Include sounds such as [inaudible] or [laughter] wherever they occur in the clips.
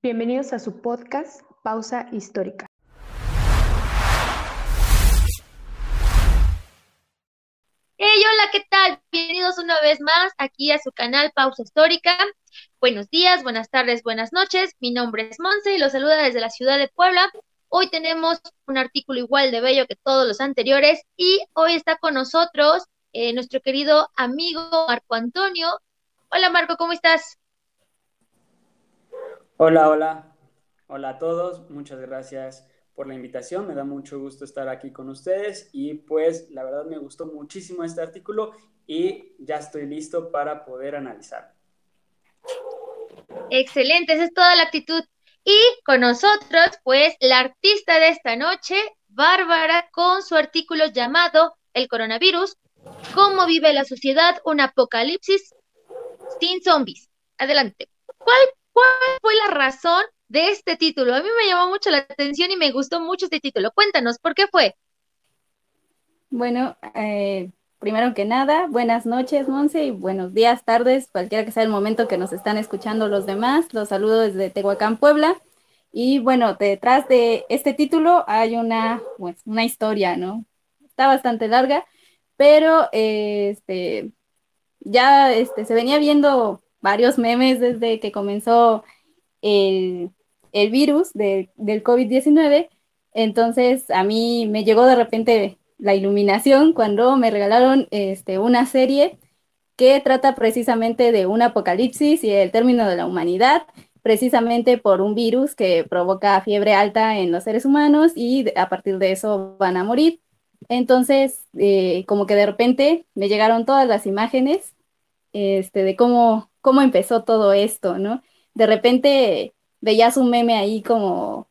Bienvenidos a su podcast Pausa Histórica. Hey, hola, ¿qué tal? Bienvenidos una vez más aquí a su canal Pausa Histórica. Buenos días, buenas tardes, buenas noches. Mi nombre es Monse y los saluda desde la ciudad de Puebla. Hoy tenemos un artículo igual de bello que todos los anteriores y hoy está con nosotros eh, nuestro querido amigo Marco Antonio. Hola Marco, ¿cómo estás? Hola, hola. Hola a todos. Muchas gracias por la invitación. Me da mucho gusto estar aquí con ustedes y pues la verdad me gustó muchísimo este artículo y ya estoy listo para poder analizar. Excelente, esa es toda la actitud. Y con nosotros, pues, la artista de esta noche, Bárbara, con su artículo llamado El coronavirus, cómo vive la sociedad un apocalipsis sin zombies. Adelante. ¿Cuál, cuál fue la razón de este título? A mí me llamó mucho la atención y me gustó mucho este título. Cuéntanos, ¿por qué fue? Bueno, eh, primero que nada, buenas noches, Monse, y buenos días, tardes, cualquiera que sea el momento que nos están escuchando los demás. Los saludo desde Tehuacán, Puebla. Y bueno, detrás de este título hay una, una historia, ¿no? Está bastante larga, pero este, ya este, se venía viendo varios memes desde que comenzó el, el virus del COVID-19. Entonces a mí me llegó de repente la iluminación cuando me regalaron este, una serie que trata precisamente de un apocalipsis y el término de la humanidad, precisamente por un virus que provoca fiebre alta en los seres humanos y a partir de eso van a morir. Entonces, eh, como que de repente me llegaron todas las imágenes este, de cómo, cómo empezó todo esto, ¿no? De repente veías un meme ahí como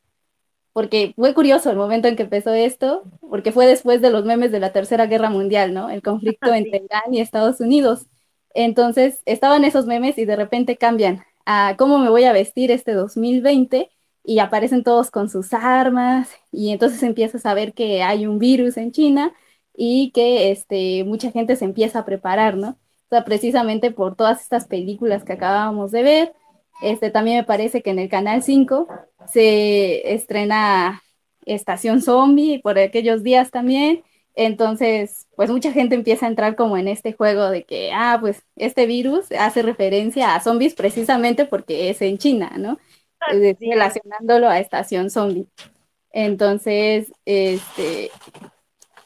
porque fue curioso el momento en que empezó esto, porque fue después de los memes de la Tercera Guerra Mundial, ¿no? El conflicto entre Irán y Estados Unidos. Entonces, estaban esos memes y de repente cambian a cómo me voy a vestir este 2020 y aparecen todos con sus armas y entonces empiezas a ver que hay un virus en China y que este, mucha gente se empieza a preparar, ¿no? O sea, precisamente por todas estas películas que acabábamos de ver, este, también me parece que en el Canal 5 se estrena Estación Zombie por aquellos días también. Entonces, pues mucha gente empieza a entrar como en este juego de que, ah, pues este virus hace referencia a zombies precisamente porque es en China, ¿no? Relacionándolo a Estación Zombie. Entonces, este,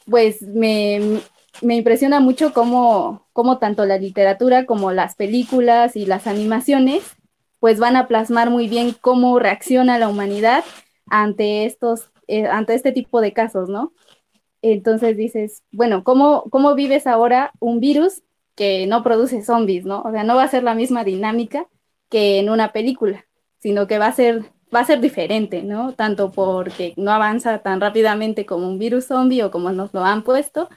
pues me, me impresiona mucho cómo, cómo tanto la literatura como las películas y las animaciones pues van a plasmar muy bien cómo reacciona la humanidad ante estos, eh, ante este tipo de casos, ¿no? Entonces dices, bueno, ¿cómo, ¿cómo vives ahora un virus que no produce zombies, ¿no? O sea, no va a ser la misma dinámica que en una película, sino que va a ser, va a ser diferente, ¿no? Tanto porque no avanza tan rápidamente como un virus zombie o como nos lo han puesto,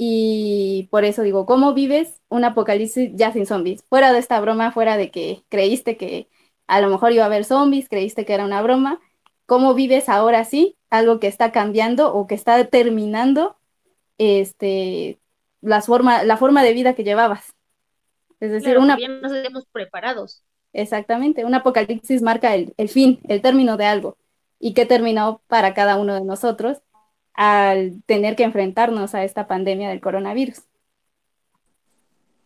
y por eso digo, ¿cómo vives un apocalipsis ya sin zombies? Fuera de esta broma, fuera de que creíste que a lo mejor iba a haber zombies, creíste que era una broma, ¿cómo vives ahora sí algo que está cambiando o que está determinando este, la forma, la forma de vida que llevabas? Es decir, una... no estemos preparados. Exactamente, un apocalipsis marca el, el fin, el término de algo. ¿Y qué terminó para cada uno de nosotros? Al tener que enfrentarnos a esta pandemia del coronavirus?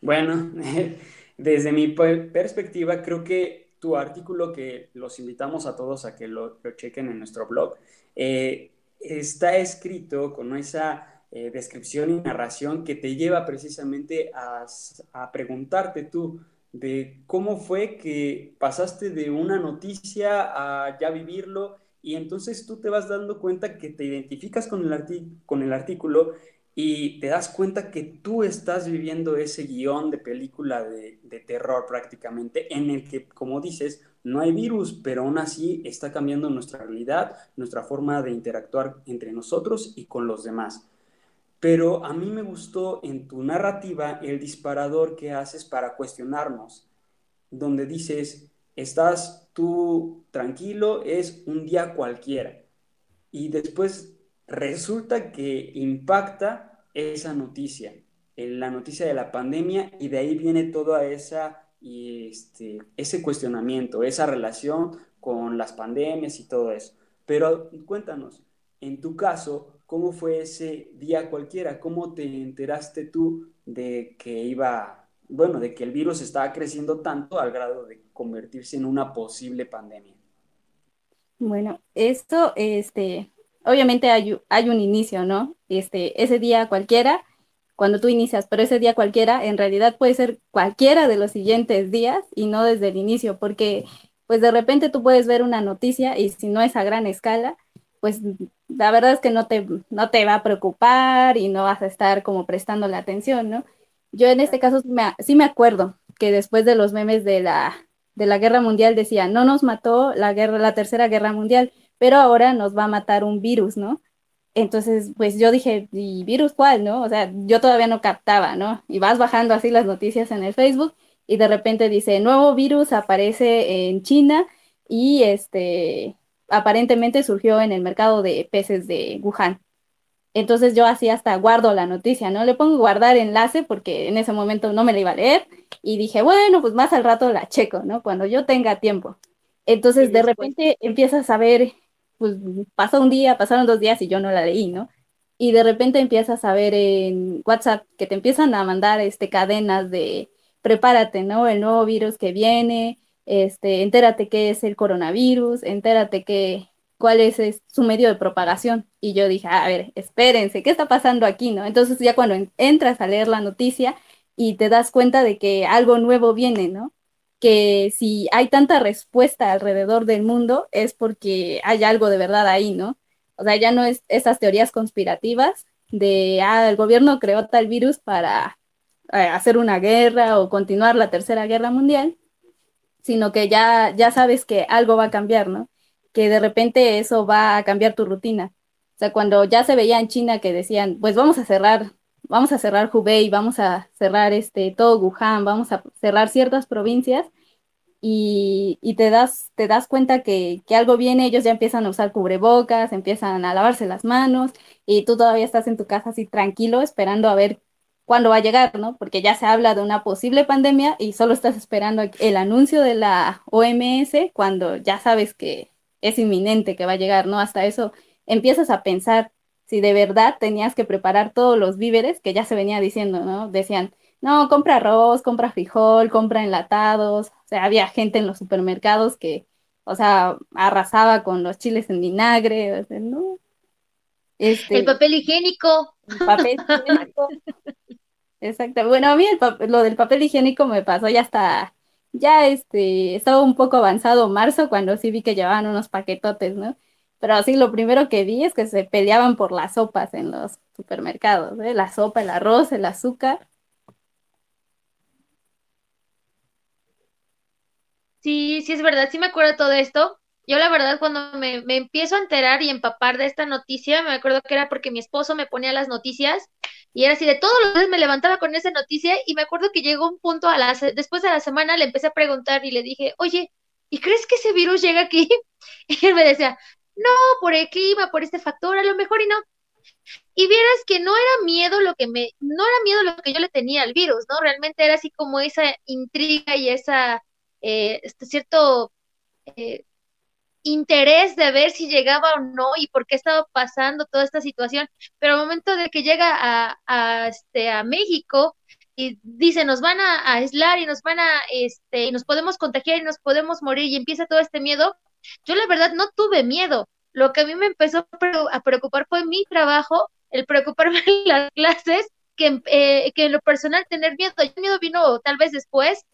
Bueno, [laughs] desde mi perspectiva, creo que tu artículo, que los invitamos a todos a que lo, chequen en nuestro blog, eh, está escrito con esa eh, descripción y narración que te lleva precisamente a, a preguntarte tú de cómo fue que pasaste de una noticia a ya vivirlo y entonces tú te vas dando cuenta que te identificas con el, con el artículo y te das cuenta que tú estás viviendo ese guion de película de, de, terror prácticamente, en el que, como dices, no hay virus, pero aún así está cambiando nuestra realidad, nuestra forma de interactuar entre nosotros y con los demás. Pero a mí me gustó en tu narrativa el disparador que haces para cuestionarnos, donde dices, estás tú tranquilo, es un día cualquiera. Y después resulta que impacta esa noticia, la noticia de la pandemia, y de ahí viene toda esa este, ese cuestionamiento, esa relación con las pandemias y todo eso. Pero cuéntanos, en tu caso, ¿cómo fue ese día cualquiera? ¿Cómo te enteraste tú de que iba, bueno, de que el virus estaba creciendo tanto al grado de convertirse en una posible pandemia? Bueno, esto, este, obviamente hay, hay un inicio, ¿no? Este, ese día cualquiera, cuando tú inicias, pero ese día cualquiera, en realidad puede ser cualquiera de los siguientes días y no desde el inicio, porque pues de repente tú puedes ver una noticia y si no es a gran escala, pues la verdad es que no te, no te va a preocupar y no vas a estar como prestando la atención, ¿no? Yo en este caso sí me, acuerdo que después de los memes de la, de la guerra mundial decía, no nos mató la guerra, la tercera guerra mundial, pero ahora nos va a matar un virus, ¿no? Entonces, pues yo dije, ¿y virus cuál, no? O sea, yo todavía no captaba, ¿no? Y vas bajando así las noticias en el Facebook y de repente dice, nuevo virus aparece en China y este, aparentemente surgió en el mercado de peces de Wuhan. Entonces yo así hasta guardo la noticia, ¿no? Le pongo guardar enlace porque en ese momento no me la iba a leer y dije, bueno, pues más al rato la checo, ¿no? Cuando yo tenga tiempo. Entonces de repente empiezas a ver, pues pasó un día, pasaron dos días y yo no la leí, ¿no? Y de repente empiezas a ver en WhatsApp que te empiezan a mandar este, cadenas de prepárate, ¿no? El nuevo virus que viene, este, entérate qué es el coronavirus, entérate qué, cuál es, su medio de propagación. Y yo dije, a ver, espérense, ¿qué está pasando aquí, no? Entonces ya cuando entras a leer la noticia y te das cuenta de que algo nuevo viene, ¿no? Que si hay tanta respuesta alrededor del mundo es porque hay algo de verdad ahí, ¿no? O sea, ya no es esas teorías conspirativas de, ah, el gobierno creó tal virus para eh, hacer una guerra o continuar la tercera guerra mundial, sino que ya, ya sabes que algo va a cambiar, ¿no? Que de repente eso va a cambiar tu rutina. O sea, cuando ya se veía en China que decían, pues vamos a cerrar, vamos a cerrar Hubei, vamos a cerrar este, todo Wuhan, vamos a cerrar ciertas provincias, y, y, te, das, te das cuenta que, que, algo viene, ellos ya empiezan a usar cubrebocas, empiezan a lavarse las manos y tú todavía estás en tu casa así tranquilo esperando a ver cuándo va a llegar, ¿no? Porque ya se habla de una posible pandemia y solo estás esperando el anuncio de la OMS cuando ya sabes que es inminente que va a llegar, ¿no? Hasta eso empiezas a pensar si de verdad tenías que preparar todos los víveres que ya se venía diciendo, ¿no? Decían, no, compra arroz, compra frijol, compra enlatados, o sea, había gente en los supermercados que, o sea, arrasaba con los chiles en vinagre, o sea, ¿no? Este, el papel higiénico. El papel higiénico. [laughs] Exacto. Bueno, a mí lo del papel higiénico me pasó ya hasta, ya este, estaba un poco avanzado marzo cuando sí vi que llevaban unos paquetotes, ¿no? Pero sí, lo primero que vi es que se peleaban por las sopas en los supermercados, ¿eh? La sopa, el arroz, el azúcar. Sí, sí es verdad, sí me acuerdo todo esto. Yo la verdad cuando me, me, empiezo a enterar y empapar de esta noticia, me acuerdo que era porque mi esposo me ponía las noticias y era así de todos los días me levantaba con esa noticia y me acuerdo que llegó un punto a la, después de la semana le empecé a preguntar y le dije, oye, ¿y crees que ese virus llega aquí? [laughs] Y él me decía, no, por el clima, por este factor, a lo mejor y no. Y vieras que no era miedo lo que me, no era miedo lo que yo le tenía al virus, ¿no? Realmente era así como esa intriga y esa, eh, este cierto eh, interés de ver si llegaba o no y por qué estaba pasando toda esta situación, pero al momento de que llega a, este, a México y dice nos van a, aislar y nos van a, este, y nos podemos contagiar y nos podemos morir y empieza todo este miedo, yo la verdad no tuve miedo, lo que a mí me empezó a preocupar fue mi trabajo, el preocuparme [laughs] en las clases, que, eh, que en lo personal tener miedo, el miedo vino tal vez después,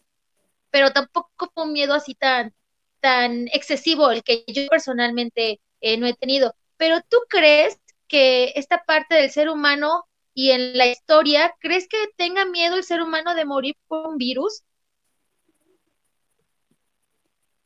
pero tampoco fue un miedo así tan, tan excesivo el que yo personalmente eh, no he tenido. Pero tú crees que esta parte del ser humano y en la historia, ¿crees que tenga miedo el ser humano de morir por un virus?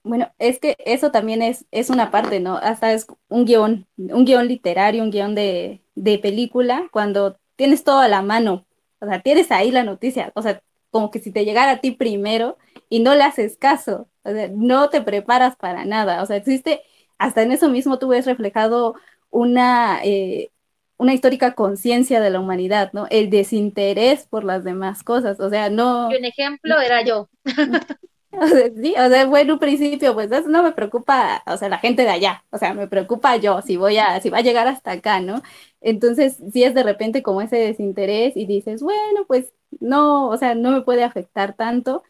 Bueno, es que eso también es, es una parte, ¿no? Hasta es un guion, un literario, un guion de, de película, cuando tienes todo a la mano, o sea, tienes ahí la noticia, o sea, como que si te llegara a ti primero y no le haces caso, o sea, no te preparas para nada, o sea, existe, hasta en eso mismo tú ves reflejado una, eh, una histórica conciencia de la humanidad, ¿no? El desinterés por las demás cosas, o sea, no... Y un ejemplo era yo. [laughs] Sí, o sea, bueno, un principio, pues eso no me preocupa, o sea, la gente de allá, o sea, me preocupa yo, si voy a, si va a llegar hasta acá, ¿no? Entonces, si es de repente como ese desinterés y dices, bueno, pues no, o sea, no me puede afectar tanto.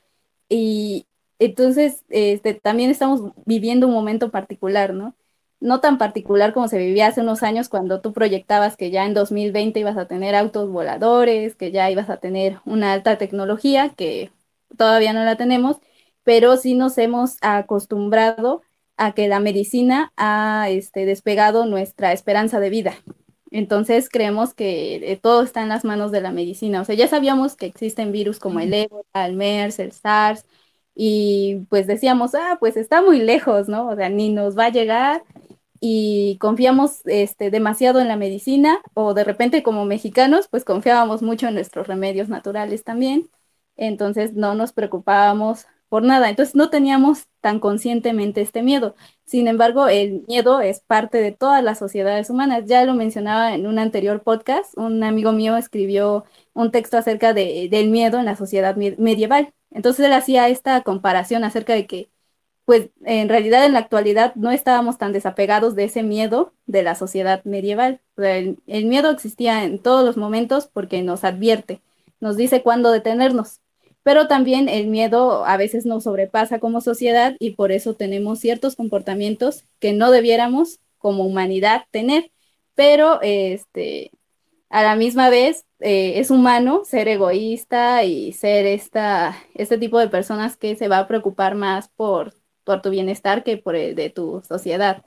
Y entonces, este, también estamos viviendo un momento particular, ¿no? No tan particular como se vivía hace unos años cuando tú proyectabas que ya en 2020 ibas a tener autos voladores, que ya ibas a tener una alta tecnología, que todavía no la tenemos pero sí nos hemos acostumbrado a que la medicina ha este, despegado nuestra esperanza de vida. Entonces creemos que eh, todo está en las manos de la medicina. O sea, ya sabíamos que existen virus como el ébola, el MERS, el SARS, y pues decíamos, ah, pues está muy lejos, ¿no? O sea, ni nos va a llegar y confiamos este, demasiado en la medicina o de repente como mexicanos, pues confiábamos mucho en nuestros remedios naturales también. Entonces no nos preocupábamos por nada. Entonces no teníamos tan conscientemente este miedo. Sin embargo, el miedo es parte de todas las sociedades humanas. Ya lo mencionaba en un anterior podcast, un amigo mío escribió un texto acerca de, del miedo en la sociedad medieval. Entonces él hacía esta comparación acerca de que, pues en realidad en la actualidad no estábamos tan desapegados de ese miedo de la sociedad medieval. el miedo existía en todos los momentos porque nos advierte, nos dice cuándo detenernos pero también el miedo a veces nos sobrepasa como sociedad y por eso tenemos ciertos comportamientos que no debiéramos como humanidad tener, pero este, a la misma vez eh, es humano ser egoísta y ser esta, este tipo de personas que se va a preocupar más por, por tu bienestar que por el de tu sociedad.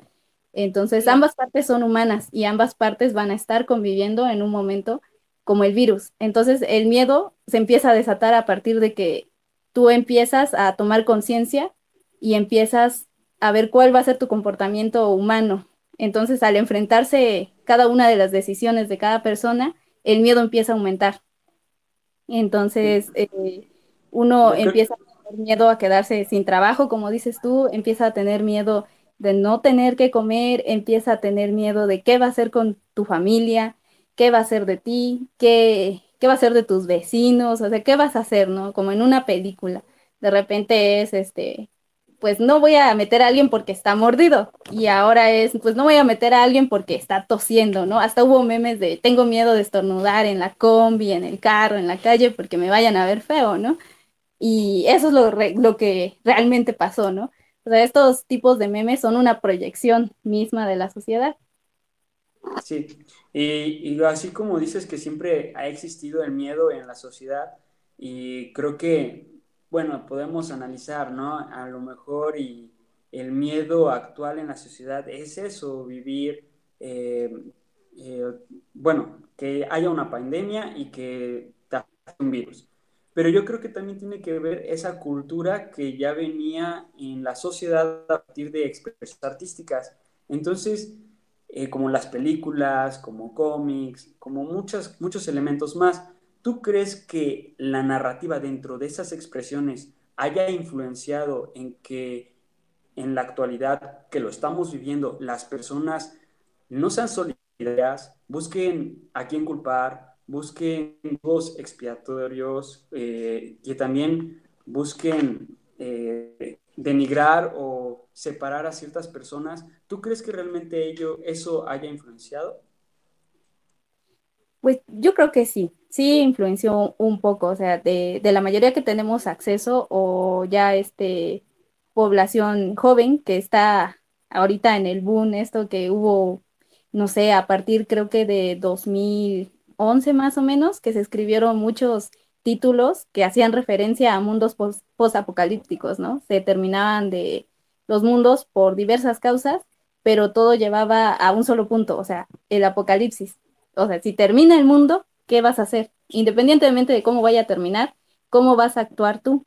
Entonces, ambas partes son humanas y ambas partes van a estar conviviendo en un momento como el virus. Entonces el miedo se empieza a desatar a partir de que tú empiezas a tomar conciencia y empiezas a ver cuál va a ser tu comportamiento humano. Entonces al enfrentarse cada una de las decisiones de cada persona, el miedo empieza a aumentar. Entonces eh, uno empieza a tener miedo a quedarse sin trabajo, como dices tú, empieza a tener miedo de no tener que comer, empieza a tener miedo de qué va a hacer con tu familia, qué va a ser de ti, qué, qué va a ser de tus vecinos, o sea, qué vas a hacer, ¿no? Como en una película. De repente es, este, pues no voy a meter a alguien porque está mordido. Y ahora es, pues no voy a meter a alguien porque está tosiendo, ¿no? Hasta hubo memes de, tengo miedo de estornudar en la combi, en el carro, en la calle, porque me vayan a ver feo, ¿no? Y eso es lo, lo que realmente pasó, ¿no? O sea, estos tipos de memes son una proyección misma de la sociedad. Sí, y, así como dices que siempre ha existido el miedo en la sociedad, y creo que, bueno, podemos analizar, ¿no? A lo mejor y el miedo actual en la sociedad es eso, vivir, eh, eh, bueno, que haya una pandemia y que te un virus. Pero yo creo que también tiene que ver esa cultura que ya venía en la sociedad a partir de expresiones artísticas. Entonces, eh, como las películas, como cómics, como muchos, muchos elementos más. ¿Tú crees que la narrativa dentro de esas expresiones haya influenciado en que en la actualidad que lo estamos viviendo, las personas no sean solidarias, busquen a quién culpar, busquen dos expiatorios, eh, que también busquen eh, denigrar o separar a ciertas personas. ¿Tú crees que realmente ello, eso haya influenciado? Pues yo creo que sí, sí influenció un poco, o sea, de, la mayoría que tenemos acceso o ya este población joven que está ahorita en el boom, esto que hubo, no sé, a partir creo que de 2011 más o menos, que se escribieron muchos títulos que hacían referencia a mundos post-apocalípticos, ¿no? Se terminaban de los mundos por diversas causas, pero todo llevaba a un solo punto, o sea, el apocalipsis. O sea, si termina el mundo, ¿qué vas a hacer? Independientemente de cómo vaya a terminar, ¿cómo vas a actuar tú?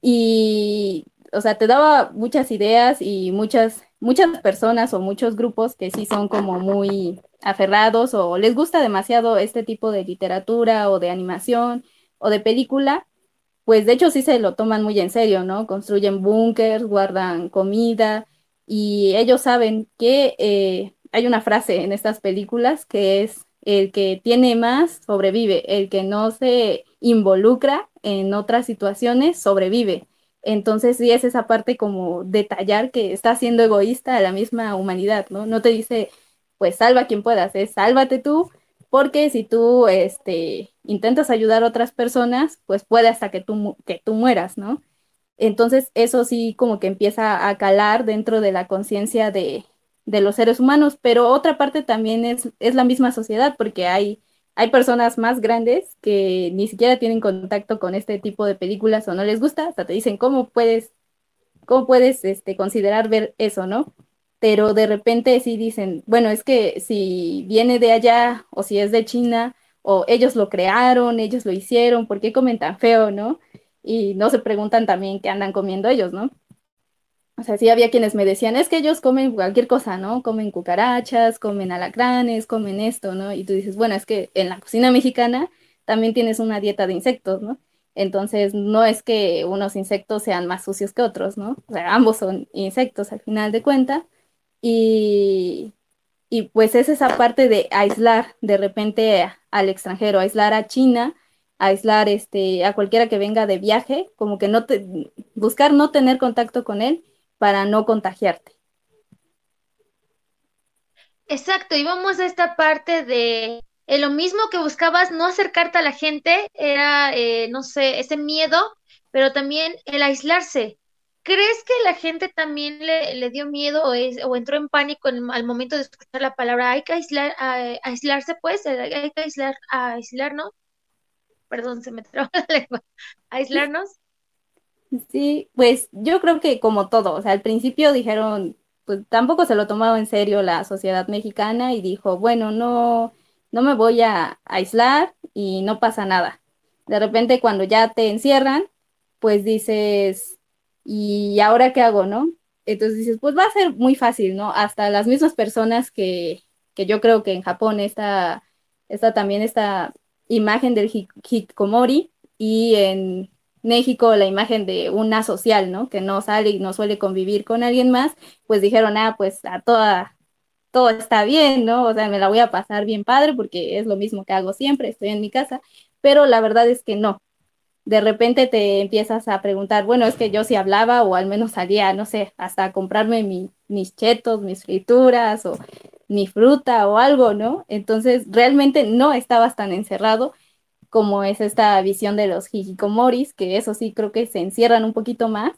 Y, o sea, te daba muchas ideas y muchas, muchas personas o muchos grupos que sí son como muy aferrados o les gusta demasiado este tipo de literatura o de animación o de película, pues de hecho sí se lo toman muy en serio, ¿no? Construyen búnkers, guardan comida y ellos saben que eh, hay una frase en estas películas que es el que tiene más sobrevive, el que no se involucra en otras situaciones sobrevive. Entonces sí es esa parte como detallar que está siendo egoísta a la misma humanidad, ¿no? No te dice, pues salva a quien puedas, es sálvate tú, porque si tú este, intentas ayudar a otras personas, pues puede hasta que tú, que tú mueras, ¿no? Entonces eso sí como que empieza a calar dentro de la conciencia de, de los seres humanos, pero otra parte también es, es la misma sociedad, porque hay, hay personas más grandes que ni siquiera tienen contacto con este tipo de películas o no les gusta, hasta te dicen, ¿cómo puedes, cómo puedes este, considerar ver eso, no? Pero de repente sí dicen, bueno, es que si viene de allá o si es de China o ellos lo crearon, ellos lo hicieron, ¿por qué comen tan feo, no? Y no se preguntan también qué andan comiendo ellos, ¿no? O sea, sí había quienes me decían, es que ellos comen cualquier cosa, ¿no? Comen cucarachas, comen alacranes, comen esto, ¿no? Y tú dices, bueno, es que en la cocina mexicana también tienes una dieta de insectos, ¿no? Entonces, no es que unos insectos sean más sucios que otros, ¿no? O sea, ambos son insectos al final de cuenta. Y, y pues es esa parte de aislar de repente al extranjero, aislar a China, aislar este, a cualquiera que venga de viaje, como que no te, buscar no tener contacto con él para no contagiarte. Exacto, y vamos a esta parte de eh, lo mismo que buscabas, no acercarte a la gente, era, eh, no sé, ese miedo, pero también el aislarse. ¿Crees que la gente también le, dio miedo o, es, o, entró en pánico al momento de escuchar la palabra hay que aislar, aislarse, pues, hay que aislar, aislarnos? Perdón, se me traba [laughs] la lengua. ¿Aislarnos? Sí, pues yo creo que como todo, o sea, al principio dijeron, pues tampoco se lo tomaba en serio la sociedad mexicana y dijo, bueno, no, no me voy a aislar y no pasa nada. De repente cuando ya te encierran, pues dices, ¿y ahora qué hago, no? Entonces dices, pues va a ser muy fácil, ¿no? Hasta las mismas personas que, que yo creo que en Japón está, está también esta imagen del hikikomori y en México la imagen de una social, ¿no? Que no sale y no suele convivir con alguien más, pues dijeron, ah, pues a toda, todo está bien, ¿no? O sea, me la voy a pasar bien padre porque es lo mismo que hago siempre, estoy en mi casa, pero la verdad es que no. De repente te empiezas a preguntar, bueno, es que yo sí hablaba o al menos salía, no sé, hasta comprarme mis chetos, mis frituras o mi fruta o algo, ¿no? Entonces, realmente no estabas tan encerrado como es esta visión de los hikikomoris, que eso sí creo que se encierran un poquito más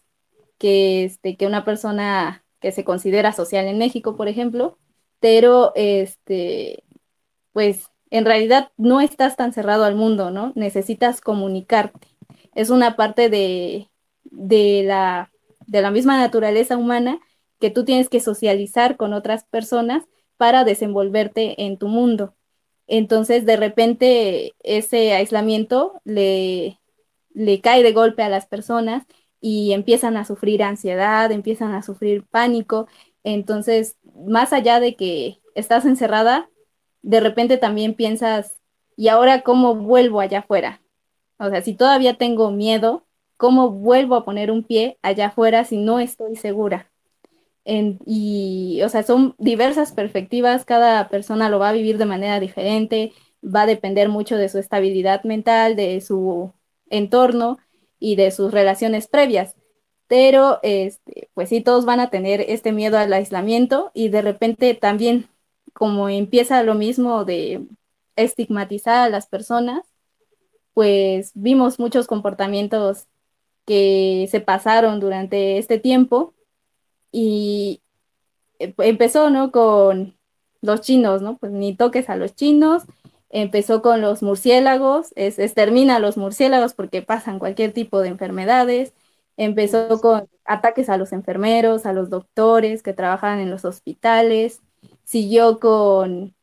que, este, que una persona que se considera social en México, por ejemplo, pero este, pues en realidad no estás tan cerrado al mundo, ¿no? Necesitas comunicarte. Es una parte de, de, la, de la misma naturaleza humana que tú tienes que socializar con otras personas para desenvolverte en tu mundo. Entonces, de repente, ese aislamiento le, le cae de golpe a las personas y empiezan a sufrir ansiedad, empiezan a sufrir pánico. Entonces, más allá de que estás encerrada, de repente también piensas, ¿y ahora cómo vuelvo allá afuera? O sea, si todavía tengo miedo, ¿cómo vuelvo a poner un pie allá afuera si no estoy segura? Y, o sea, son diversas perspectivas, cada persona lo va a vivir de manera diferente, va a depender mucho de su estabilidad mental, de su entorno y de sus relaciones previas. Pero, este, pues sí, todos van a tener este miedo al aislamiento y de repente también, como empieza lo mismo de estigmatizar a las personas, pues vimos muchos comportamientos que se pasaron durante este tiempo y eh, empezó, ¿no? Con los chinos, ¿no? Pues ni toques a los chinos, empezó con los murciélagos, es, extermina a los murciélagos porque pasan cualquier tipo de enfermedades, empezó con ataques a los enfermeros, a los doctores que trabajan en los hospitales, siguió con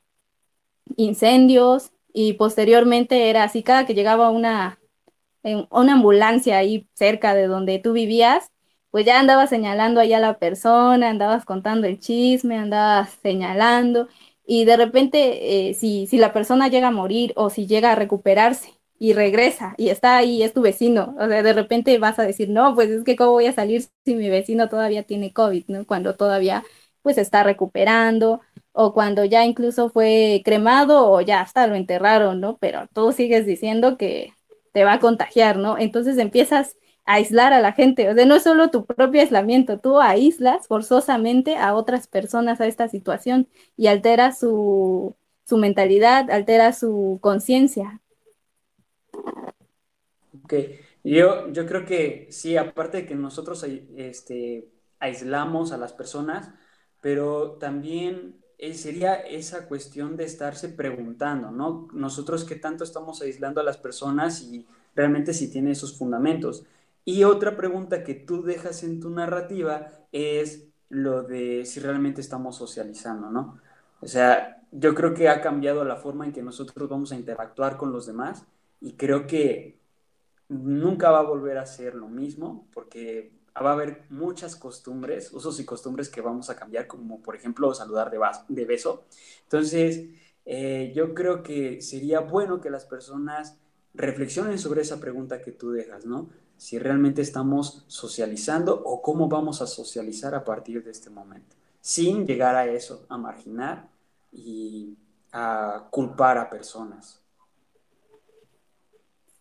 incendios y posteriormente era así, cada que llegaba una, una ambulancia ahí cerca de donde tú vivías, pues ya andabas señalando allá a la persona, andabas contando el chisme, andabas señalando, y de repente, eh, si, si la persona llega a morir o si llega a recuperarse y regresa y está ahí, es tu vecino, o sea, de repente vas a decir, no, pues es que cómo voy a salir si mi vecino todavía tiene COVID, ¿no? Cuando todavía pues está recuperando, o cuando ya incluso fue cremado o ya hasta lo enterraron, ¿no? Pero tú sigues diciendo que te va a contagiar, ¿no? Entonces empiezas aislar a la gente, o sea, no es solo tu propio aislamiento, tú aíslas forzosamente a otras personas a esta situación y alteras su, su mentalidad, altera su conciencia. Ok, yo, yo creo que sí, aparte de que nosotros este, aislamos a las personas, pero también eh, sería esa cuestión de estarse preguntando, ¿no? Nosotros qué tanto estamos aislando a las personas y realmente si tiene esos fundamentos. Y otra pregunta que tú dejas en tu narrativa es lo de si realmente estamos socializando, ¿no? O sea, yo creo que ha cambiado la forma en que nosotros vamos a interactuar con los demás y creo que nunca va a volver a ser lo mismo porque va a haber muchas costumbres, usos y costumbres que vamos a cambiar, como por ejemplo saludar de, beso. Entonces, eh, yo creo que sería bueno que las personas reflexionen sobre esa pregunta que tú dejas, ¿no? Si realmente estamos socializando o cómo vamos a socializar a partir de este momento, sin llegar a eso, a marginar y a culpar a personas.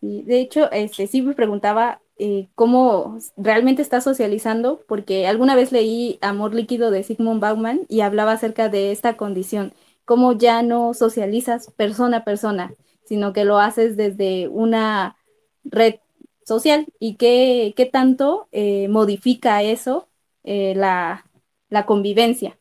De hecho, este, sí me preguntaba eh, cómo realmente está socializando, porque alguna vez leí Amor líquido de Sigmund Bauman y hablaba acerca de esta condición, cómo ya no socializas persona a persona, sino que lo haces desde una red social y qué, qué tanto eh, modifica eso eh, la, la convivencia.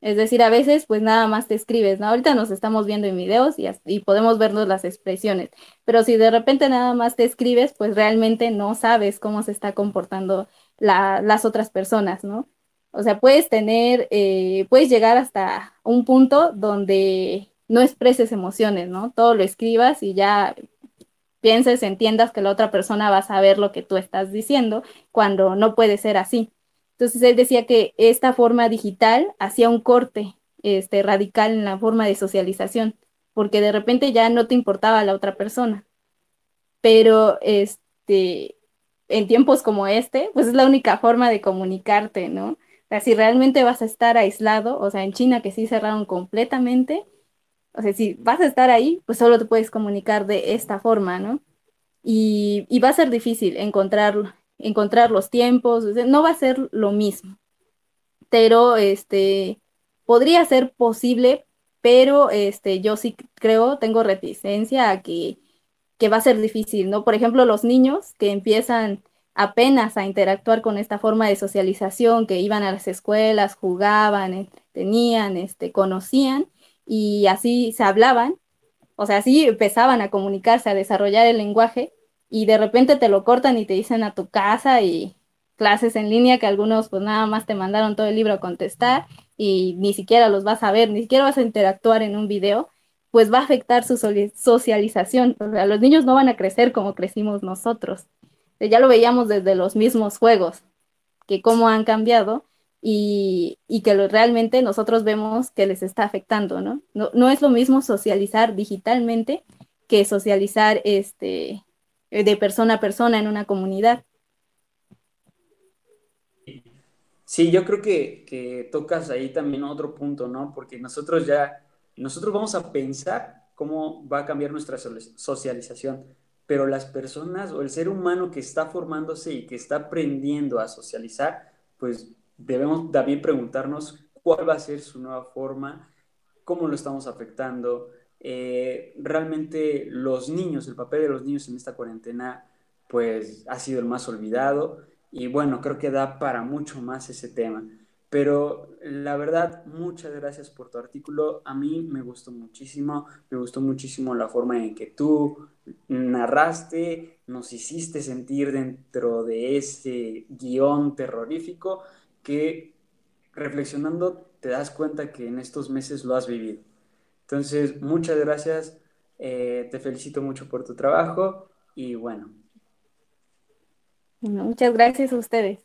Es decir, a veces pues nada más te escribes, ¿no? Ahorita nos estamos viendo en videos y, y, podemos vernos las expresiones, pero si de repente nada más te escribes, pues realmente no sabes cómo se está comportando la, las otras personas, ¿no? O sea, puedes tener, eh, puedes llegar hasta un punto donde no expreses emociones, ¿no? Todo lo escribas y ya pienses, entiendas que la otra persona va a saber lo que tú estás diciendo cuando no puede ser así. Entonces él decía que esta forma digital hacía un corte este, radical en la forma de socialización, porque de repente ya no te importaba la otra persona. Pero este, en tiempos como este, pues es la única forma de comunicarte, ¿no? O sea, si realmente vas a estar aislado, o sea, en China que sí cerraron completamente, o sea, si vas a estar ahí, pues solo te puedes comunicar de esta forma, ¿no? Y, va a ser difícil encontrar encontrar los tiempos, no va a ser lo mismo, pero este, podría ser posible, pero este, yo sí creo, tengo reticencia a que, que va a ser difícil, ¿no? Por ejemplo, los niños que empiezan apenas a interactuar con esta forma de socialización, que iban a las escuelas, jugaban, tenían, este, conocían y así se hablaban, o sea, así empezaban a comunicarse, a desarrollar el lenguaje, y de repente te lo cortan y te dicen a tu casa y clases en línea que algunos pues nada más te mandaron todo el libro a contestar y ni siquiera los vas a ver, ni siquiera vas a interactuar en un video, pues va a afectar su socialización. O sea, los niños no van a crecer como crecimos nosotros. Ya lo veíamos desde los mismos juegos, que cómo han cambiado y, y que lo, realmente nosotros vemos que les está afectando, ¿no? ¿no? No es lo mismo socializar digitalmente que socializar este, eh, de persona a persona en una comunidad. Sí, yo creo que, tocas ahí también otro punto, ¿no? Porque nosotros ya, nosotros vamos a pensar cómo va a cambiar nuestra socialización, pero las personas o el ser humano que está formándose y que está aprendiendo a socializar, pues debemos también preguntarnos cuál va a ser su nueva forma, cómo lo estamos afectando, eh, realmente los niños, el papel de los niños en esta cuarentena, pues ha sido el más olvidado y bueno, creo que da para mucho más ese tema. Pero la verdad, muchas gracias por tu artículo. A mí me gustó muchísimo, me gustó muchísimo la forma en que tú narraste, nos hiciste sentir dentro de ese guion terrorífico que reflexionando te das cuenta que en estos meses lo has vivido. Entonces, muchas gracias, eh, te felicito mucho por tu trabajo y bueno. Muchas gracias a ustedes.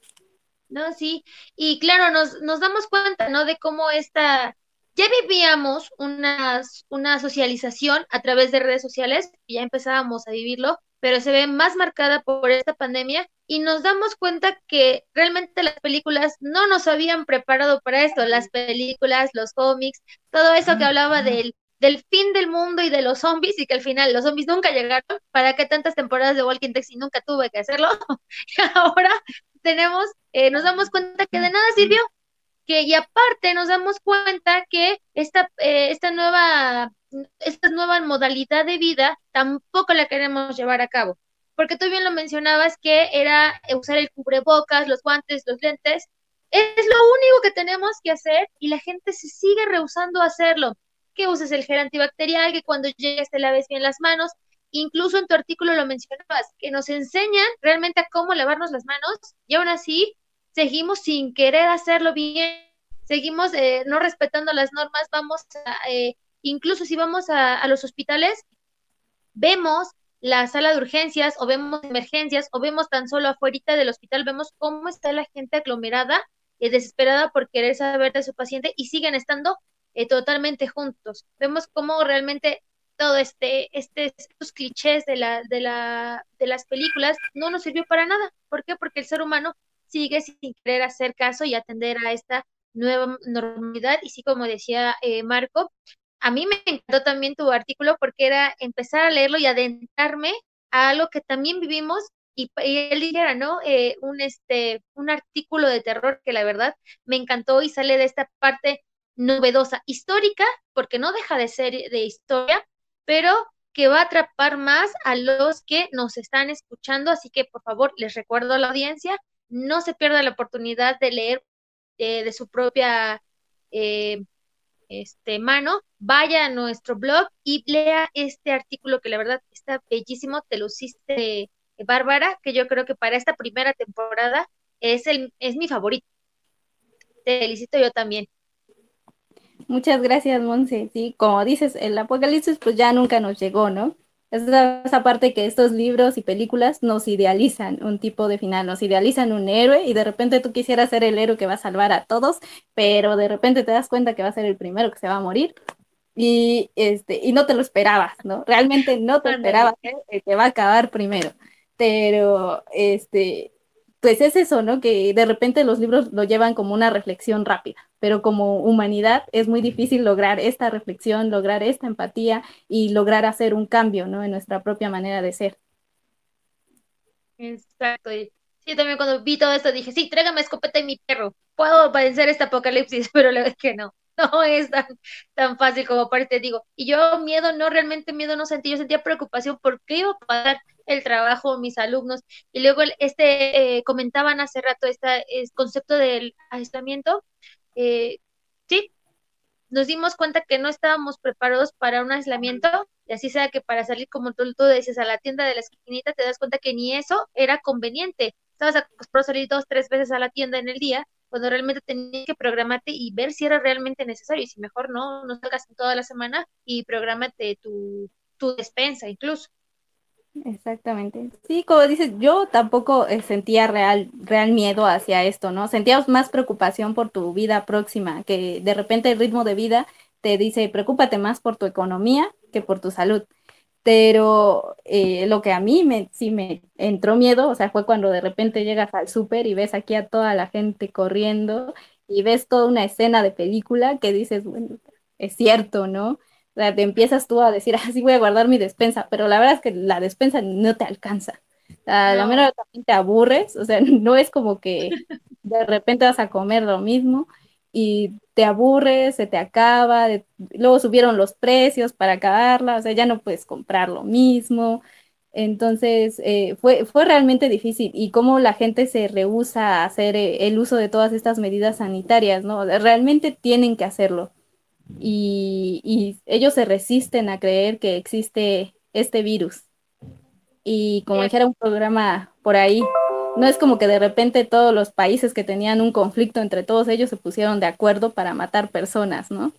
No, sí, y claro, nos, nos damos cuenta, ¿no? De cómo esta, ya vivíamos una, una socialización a través de redes sociales, y ya empezábamos a vivirlo, pero se ve más marcada por esta pandemia y nos damos cuenta que realmente las películas no nos habían preparado para esto, las películas, los cómics, todo eso que hablaba del, del fin del mundo y de los zombies y que al final los zombies nunca llegaron, ¿para qué tantas temporadas de Walking Dead si nunca tuve que hacerlo? [laughs] y ahora tenemos, eh, nos damos cuenta que de nada sirvió, que y aparte nos damos cuenta que esta, eh, esta nueva esta nueva modalidad de vida tampoco la queremos llevar a cabo porque tú bien lo mencionabas que era usar el cubrebocas, los guantes, los lentes. Es lo único que tenemos que hacer y la gente se sigue rehusando a hacerlo. Que uses el gel antibacterial, que cuando llegues te laves bien las manos. Incluso en tu artículo lo mencionabas, que nos enseñan realmente a cómo lavarnos las manos y aún así seguimos sin querer hacerlo bien, seguimos eh, no respetando las normas, vamos a, eh, incluso si vamos a, los hospitales, vemos la sala de urgencias o vemos emergencias o vemos tan solo afuera del hospital, vemos cómo está la gente aglomerada y desesperada por querer saber de su paciente y siguen estando eh, totalmente juntos. Vemos cómo realmente todo este, este, estos clichés de, la, de, la, de las películas no nos sirvió para nada. ¿Por qué? Porque el ser humano sigue sin querer hacer caso y atender a esta nueva normalidad. Y sí, como decía eh, Marco, a mí me encantó también tu artículo porque era empezar a leerlo y adentrarme a algo que también vivimos y, él dijera, ¿no? Eh, un, este, un artículo de terror que la verdad me encantó y sale de esta parte novedosa, histórica, porque no deja de ser de historia, pero que va a atrapar más a los que nos están escuchando. Así que, por favor, les recuerdo a la audiencia, no se pierda la oportunidad de leer eh, de su propia eh, este, mano, vaya a nuestro blog y lea este artículo que la verdad está bellísimo, te lo hiciste, Bárbara, que yo creo que para esta primera temporada es, el, es mi favorito. Te felicito yo también. Muchas gracias, Monse. Sí, como dices, el apocalipsis pues ya nunca nos llegó, ¿no? Es esa parte que estos libros y películas nos idealizan un tipo de final, nos idealizan un héroe y de repente tú quisieras ser el héroe que va a salvar a todos, pero de repente te das cuenta que va a ser el primero que se va a morir y, este, y no te lo esperabas, ¿no? Realmente no te esperabas que va a acabar primero, pero este, pues es eso, ¿no? Que de repente los libros lo llevan como una reflexión rápida, pero como humanidad es muy difícil lograr esta reflexión, lograr esta empatía y lograr hacer un cambio, ¿no? En nuestra propia manera de ser. Exacto. Y sí, también cuando vi todo esto dije, sí, tráigame escopeta y mi perro. Puedo vencer este apocalipsis, [laughs] pero la verdad es que no. [laughs] no es tan, tan fácil como parece, digo. Y yo miedo, no realmente miedo no sentí, yo sentía preocupación por qué iba a pasar el trabajo, mis alumnos. Y luego este, eh, comentaban hace rato este concepto del aislamiento. Eh, sí, nos dimos cuenta que no estábamos preparados para un aislamiento, y así sea que para salir, como tú, tú dices, a la tienda de la esquinita, te das cuenta que ni eso era conveniente. Estabas acostumbrado a salir dos, tres veces a la tienda en el día, cuando realmente tenías que programarte y ver si era realmente necesario y si mejor no, no salgas toda la semana y prográmate tu, tu despensa incluso. Exactamente. Sí, como dices, yo tampoco eh, sentía real, real miedo hacia esto, ¿no? Sentíamos más preocupación por tu vida próxima, que de repente el ritmo de vida te dice, preocúpate más por tu economía que por tu salud pero eh, lo que a mí me, sí me entró miedo, o sea, fue cuando de repente llegas al súper y ves aquí a toda la gente corriendo y ves toda una escena de película que dices, bueno, es cierto, ¿no? O sea, te empiezas tú a decir, [laughs] ah, sí voy a guardar mi despensa, pero la verdad es que la despensa no te alcanza. A la menor también te aburres, o sea, [laughs] no es como que de repente vas a comer lo mismo y te aburres, se te acaba, luego subieron los precios para acabarla, o sea, ya no puedes comprar lo mismo. Entonces, eh, fue, fue realmente difícil y cómo la gente se rehúsa a hacer eh, el uso de todas estas medidas sanitarias, ¿no? Realmente tienen que hacerlo. Y, y ellos se resisten a creer que existe este virus. Y como dijera un programa por ahí, no es como que de repente todos los países que tenían un conflicto entre todos ellos se pusieron de acuerdo para matar personas, ¿no?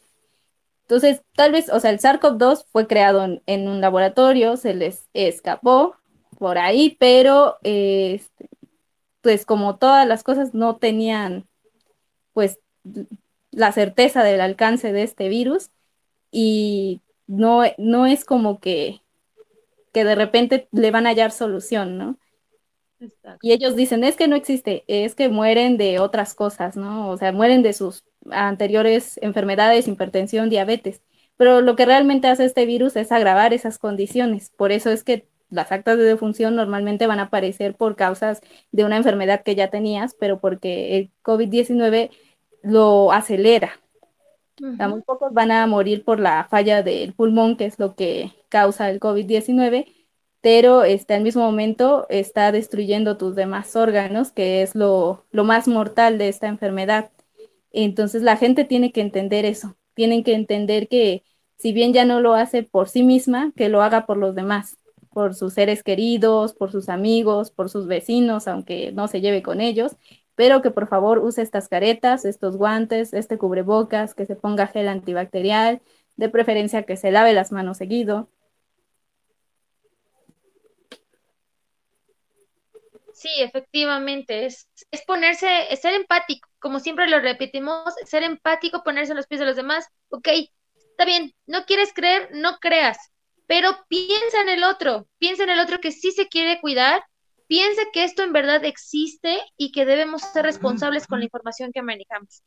Entonces, tal vez, o sea, el SARS-CoV-2 fue creado en, un laboratorio, se les escapó por ahí, pero este, pues como todas las cosas no tenían pues la certeza del alcance de este virus y no, no es como que que de repente le van a hallar solución, ¿no? Y ellos dicen, es que no existe, es que mueren de otras cosas, ¿no? O sea, mueren de sus anteriores enfermedades, hipertensión, diabetes. Pero lo que realmente hace este virus es agravar esas condiciones. Por eso es que las actas de defunción normalmente van a aparecer por causas de una enfermedad que ya tenías, pero porque el COVID-19 lo acelera. muy pocos van a morir por la falla del pulmón, que es lo que causa el COVID-19, pero este, al mismo momento está destruyendo tus demás órganos, que es lo, lo más mortal de esta enfermedad. Entonces la gente tiene que entender eso, tienen que entender que si bien ya no lo hace por sí misma, que lo haga por los demás, por sus seres queridos, por sus amigos, por sus vecinos, aunque no se lleve con ellos, pero que por favor use estas caretas, estos guantes, este cubrebocas, que se ponga gel antibacterial, de preferencia que se lave las manos seguido, Sí, efectivamente, es, es ponerse, es ser empático, como siempre lo repetimos, ser empático, ponerse en los pies de los demás, ok, está bien, no quieres creer, no creas, pero piensa en el otro, piensa en el otro que sí se quiere cuidar, piensa que esto en verdad existe y que debemos ser responsables con la información que manejamos.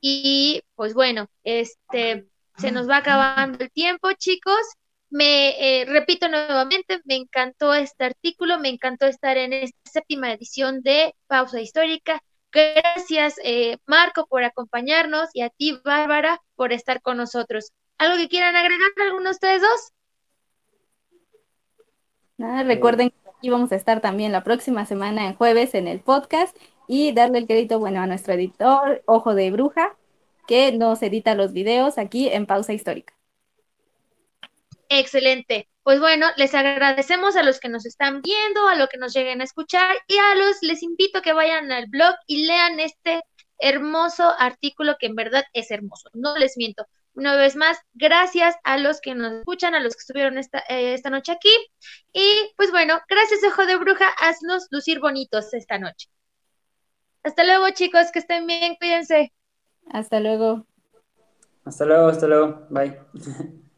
Y pues bueno, este, se nos va acabando el tiempo, chicos. Me eh, repito nuevamente, me encantó este artículo, me encantó estar en esta séptima edición de Pausa Histórica. Gracias, eh, Marco, por acompañarnos y a ti, Bárbara, por estar con nosotros. ¿Algo que quieran agregar alguno de ustedes dos? Nada, recuerden que aquí vamos a estar también la próxima semana en jueves en el podcast y darle el crédito, bueno, a nuestro editor, Ojo de Bruja, que nos edita los videos aquí en Pausa Histórica. Excelente. Pues bueno, les agradecemos a los que nos están viendo, a los que nos lleguen a escuchar y a los les invito a que vayan al blog y lean este hermoso artículo que en verdad es hermoso. No les miento. Una vez más, gracias a los que nos escuchan, a los que estuvieron esta, eh, esta noche aquí. Y pues bueno, gracias, Ojo de Bruja, haznos lucir bonitos esta noche. Hasta luego, chicos, que estén bien, cuídense. Hasta luego. Hasta luego, hasta luego. Bye. [laughs]